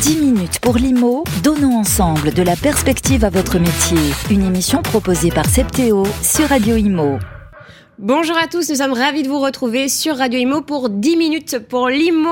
10 minutes pour l'IMO, donnons ensemble de la perspective à votre métier. Une émission proposée par Septéo sur Radio IMO. Bonjour à tous, nous sommes ravis de vous retrouver sur Radio Imo pour 10 minutes pour l'Imo.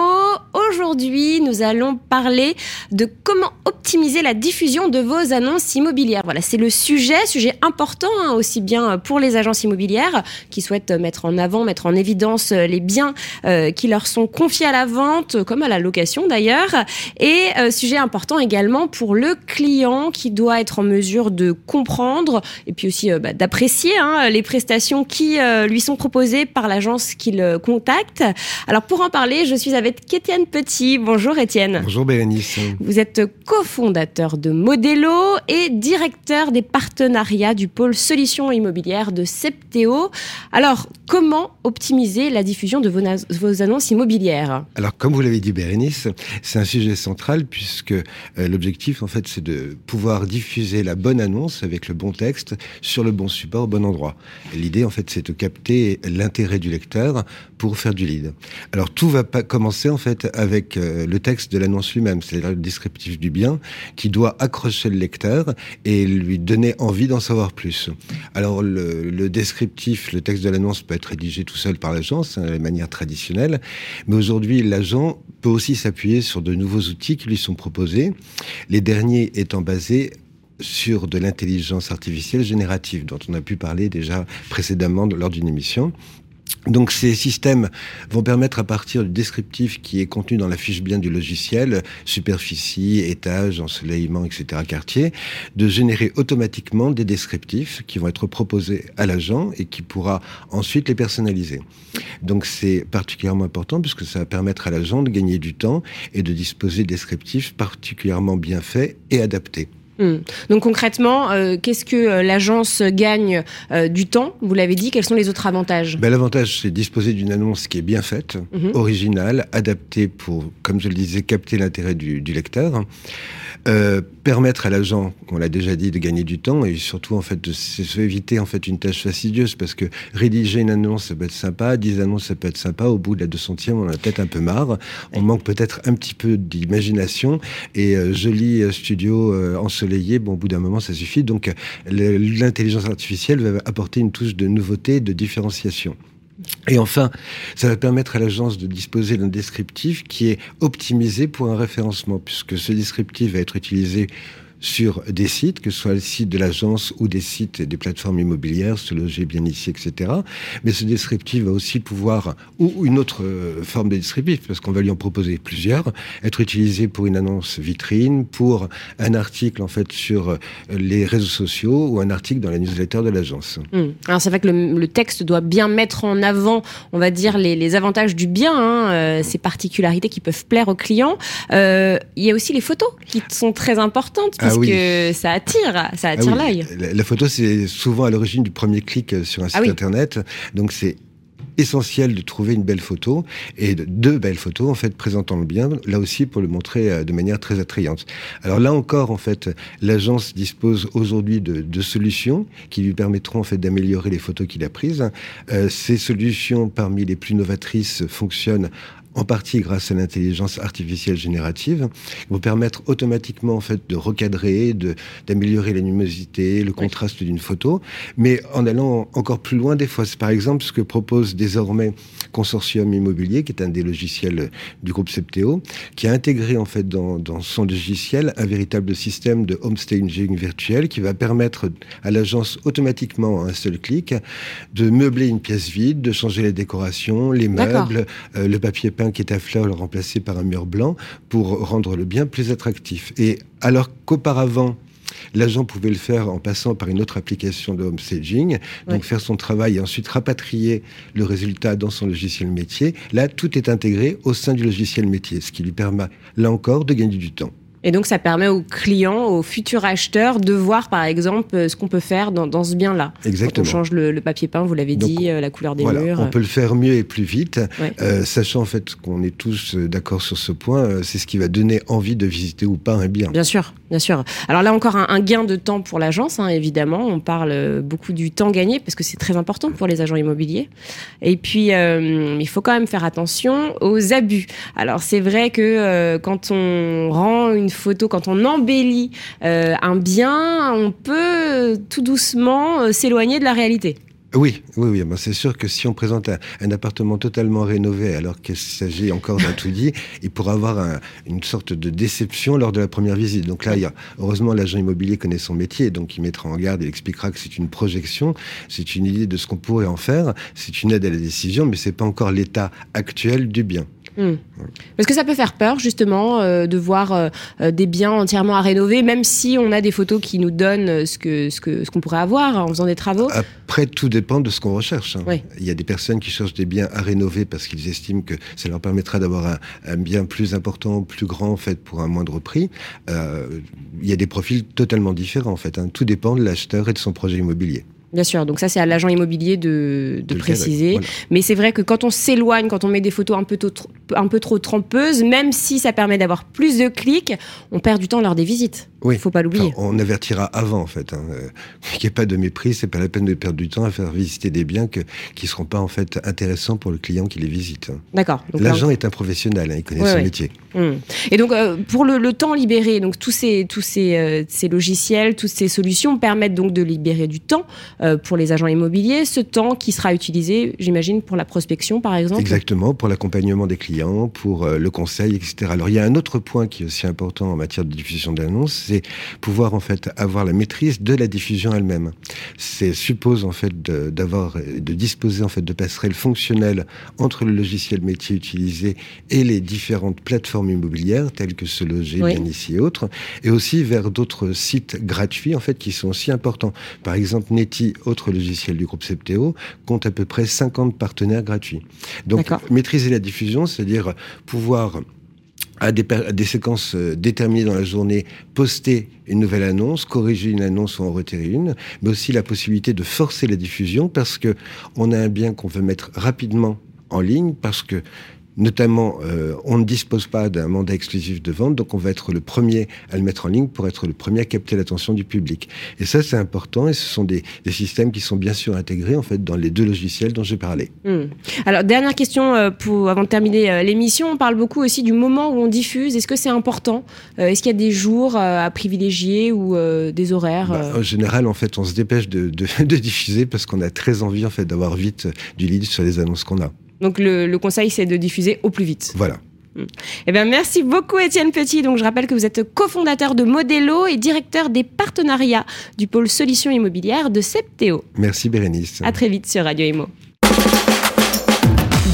Aujourd'hui, nous allons parler de comment optimiser la diffusion de vos annonces immobilières. Voilà, c'est le sujet, sujet important hein, aussi bien pour les agences immobilières qui souhaitent mettre en avant, mettre en évidence les biens euh, qui leur sont confiés à la vente, comme à la location d'ailleurs, et euh, sujet important également pour le client qui doit être en mesure de comprendre et puis aussi euh, bah, d'apprécier hein, les prestations qui lui sont proposées par l'agence qu'il contacte. Alors pour en parler, je suis avec Étienne Petit. Bonjour Étienne. Bonjour Bérénice. Vous êtes cofondateur de Modelo et directeur des partenariats du pôle solutions immobilières de Septéo. Alors comment optimiser la diffusion de vos, vos annonces immobilières? Alors comme vous l'avez dit Bérénice, c'est un sujet central puisque euh, l'objectif en fait c'est de pouvoir diffuser la bonne annonce avec le bon texte sur le bon support au bon endroit. L'idée en fait c'est de capter l'intérêt du lecteur pour faire du lead. Alors tout va pas commencer en fait avec euh, le texte de l'annonce lui-même, c'est-à-dire le descriptif du bien qui doit accrocher le lecteur et lui donner envie d'en savoir plus. Alors le, descriptif, le texte de l'annonce peut être rédigé tout seul par l'agence hein, de manière traditionnelle, mais aujourd'hui l'agent peut aussi s'appuyer sur de nouveaux outils qui lui sont proposés, les derniers étant basés sur de l'intelligence artificielle générative, dont on a pu parler déjà précédemment lors d'une émission. Donc ces systèmes vont permettre à partir du descriptif qui est contenu dans la fiche bien du logiciel, superficie, étage, ensoleillement, etc., quartier, de générer automatiquement des descriptifs qui vont être proposés à l'agent et qui pourra ensuite les personnaliser. Donc c'est particulièrement important puisque ça va permettre à l'agent de gagner du temps et de disposer de descriptifs particulièrement bien faits et adaptés. Hmm. Donc concrètement, euh, qu'est-ce que euh, l'agence gagne euh, du temps? Vous l'avez dit, quels sont les autres avantages? Ben, L'avantage, c'est disposer d'une annonce qui est bien faite, mhm. originale, adaptée pour, comme je le disais, capter l'intérêt du, du, lecteur. Euh, permettre à l'agent, on l'a déjà dit, de gagner du temps et surtout en fait de s'éviter en fait une tâche fastidieuse parce que rédiger une annonce ça peut être sympa, 10 annonces ça peut être sympa, au bout de la 200e on a peut-être un peu marre, on manque peut-être un petit peu d'imagination et joli studio euh, bon au bout d'un moment ça suffit donc l'intelligence artificielle va apporter une touche de nouveauté, de différenciation. Et enfin, ça va permettre à l'agence de disposer d'un descriptif qui est optimisé pour un référencement, puisque ce descriptif va être utilisé sur des sites, que ce soit le site de l'agence ou des sites des plateformes immobilières, se loger bien ici, etc. Mais ce descriptif va aussi pouvoir, ou une autre euh, forme de descriptif, parce qu'on va lui en proposer plusieurs, être utilisé pour une annonce vitrine, pour un article en fait sur euh, les réseaux sociaux ou un article dans la newsletter de l'agence. Mmh. Alors c'est vrai que le, texte doit bien mettre en avant, on va dire, les, avantages du bien, hein, euh, ces particularités qui peuvent plaire aux clients. Il y a aussi les photos qui sont très importantes. Ah parce que ça attire, ça ah attire l'œil. La, photo, c'est souvent à l'origine du premier clic euh, sur un ah site internet, donc c'est essentiel de trouver une belle photo et de deux belles photos en fait présentant le bien là aussi pour le montrer euh, de manière très attrayante. Alors là encore en fait l'agence dispose aujourd'hui de, de, solutions qui lui permettront en fait d'améliorer les photos qu'il a prises. Euh, ces solutions parmi les plus novatrices fonctionnent en partie grâce à l'intelligence artificielle générative, vont permettre automatiquement en fait de recadrer, de d'améliorer la luminosité, le contraste d'une photo, mais en allant encore plus loin des fois. C'est par exemple ce que propose désormais Consortium Immobilier, qui est un des logiciels du groupe Septéo, qui a intégré en fait dans, dans son logiciel un véritable système de home staging virtuel qui va permettre à l'agence automatiquement à un seul clic de meubler une pièce vide, de changer les décorations, les meubles, euh, le papier peint qui est à fleurs le remplacer par un mur blanc pour rendre le bien plus attractif. Et alors qu'auparavant, L'agent pouvait le faire en passant par une autre application de home staging, donc faire son travail et ensuite rapatrier le résultat dans son logiciel métier. Là, tout est intégré au sein du logiciel métier, ce qui lui permet, là encore, de gagner du temps. Et donc, ça permet aux clients, aux futurs acheteurs, de voir, par exemple, euh, ce qu'on peut faire dans, dans ce bien-là. Exactement. Quand on change le, papier peint, vous l'avez dit, euh, la couleur des murs. On peut le faire mieux et plus vite, euh, sachant en fait qu'on est tous d'accord sur ce point. c'est ce qui va donner envie de visiter ou pas un bien. Bien sûr, bien sûr. Alors là encore, un, gain de temps pour l'agence, hein, évidemment. On parle beaucoup du temps gagné parce que c'est très important pour les agents immobiliers. Et puis, il faut quand même faire attention aux abus. Alors c'est vrai que quand on rend une photo, quand on embellit euh, un bien, on peut tout doucement euh, s'éloigner de la réalité. Oui, oui, oui. Ben, c'est sûr que si on présente un, appartement totalement rénové alors qu'il s'agit encore d'un tout dit, il pourra avoir une sorte de déception lors de la première visite. Donc là, il y a, heureusement, l'agent immobilier connaît son métier, donc il mettra en garde, il expliquera que c'est une projection, c'est une idée de ce qu'on pourrait en faire, c'est une aide à la décision, mais c'est pas encore l'état actuel du bien. Hmm. Parce que ça peut faire peur justement euh, de voir euh, euh, des biens entièrement à rénover, même si on a des photos qui nous donnent ce que ce que ce qu'on pourrait avoir en faisant des travaux. Après, tout dépend de ce qu'on recherche. Hein. Il y a des personnes qui cherchent des biens à rénover parce qu'ils estiment que ça leur permettra d'avoir un, bien plus important, plus grand en fait pour un moindre prix. il y a des profils totalement différents en fait. Hein. Tout dépend de l'acheteur et de son projet immobilier. Bien sûr, donc ça c'est à l'agent immobilier de, préciser. Mais c'est vrai que quand on s'éloigne, quand on met des photos un peu, un peu trop trompeuses, même si ça permet d'avoir plus de clics, on perd du temps lors des visites. Il ne faut pas l'oublier. on avertira avant en fait. Hein. Euh, qu'il n'y ait pas de mépris, c'est pas la peine de perdre du temps à faire visiter des biens que, qui ne seront pas en fait intéressants pour le client qui les visite. Hein. D'accord. L'agent est un professionnel, hein, il connaît son métier. Hum. Et donc euh, pour le, temps libéré, donc tous ces, tous ces, euh, ces logiciels, toutes ces solutions permettent donc de libérer du temps euh, pour les agents immobiliers, ce temps qui sera utilisé, j'imagine, pour la prospection, par exemple? Exactement, pour l'accompagnement des clients, pour le conseil, etc. Alors, il y a un autre point qui est aussi important en matière de diffusion d'annonces, c'est pouvoir, en fait, avoir la maîtrise de la diffusion elle-même. C'est suppose, en fait, d'avoir, de, disposer, en fait, de passerelles fonctionnelles entre le logiciel métier utilisé et les différentes plateformes immobilières, telles que ce loger, bien ici et autres, et aussi vers d'autres sites gratuits, en fait, qui sont aussi importants. Par exemple, Neti autre logiciel du groupe Septéo, compte à peu près 50 partenaires gratuits. Donc, maîtriser la diffusion, c'est-à-dire pouvoir à des, des, séquences euh, déterminées dans la journée, poster une nouvelle annonce, corriger une annonce ou en retirer une, mais aussi la possibilité de forcer la diffusion parce que on a un bien qu'on veut mettre rapidement en ligne parce que Notamment, euh, on ne dispose pas d'un mandat exclusif de vente, donc on va être le premier à le mettre en ligne pour être le premier à capter l'attention du public. Et ça, c'est important, et ce sont des, systèmes qui sont bien sûr intégrés en fait dans les deux logiciels dont j'ai parlé. Hmm. Alors, dernière question euh, pour, avant de terminer euh, l'émission, on parle beaucoup aussi du moment où on diffuse. Est-ce que c'est important Est-ce qu'il y a des jours à privilégier ou des horaires bah, En général, en fait, on se dépêche de, de diffuser parce qu'on a très envie en fait d'avoir vite du lead sur les annonces qu'on a. Donc le, conseil, c'est de diffuser au plus vite. Voilà. Hmm. Eh bien, merci beaucoup Étienne Petit. Donc, je rappelle que vous êtes cofondateur de Modelo et directeur des partenariats du pôle solutions immobilières de Septéo. Merci Bérénice. À très vite sur Radio Imo.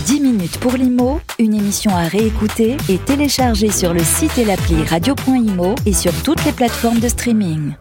10 minutes pour l'IMO, une émission à réécouter et télécharger sur le site et l'appli radio.imo et sur toutes les plateformes de streaming.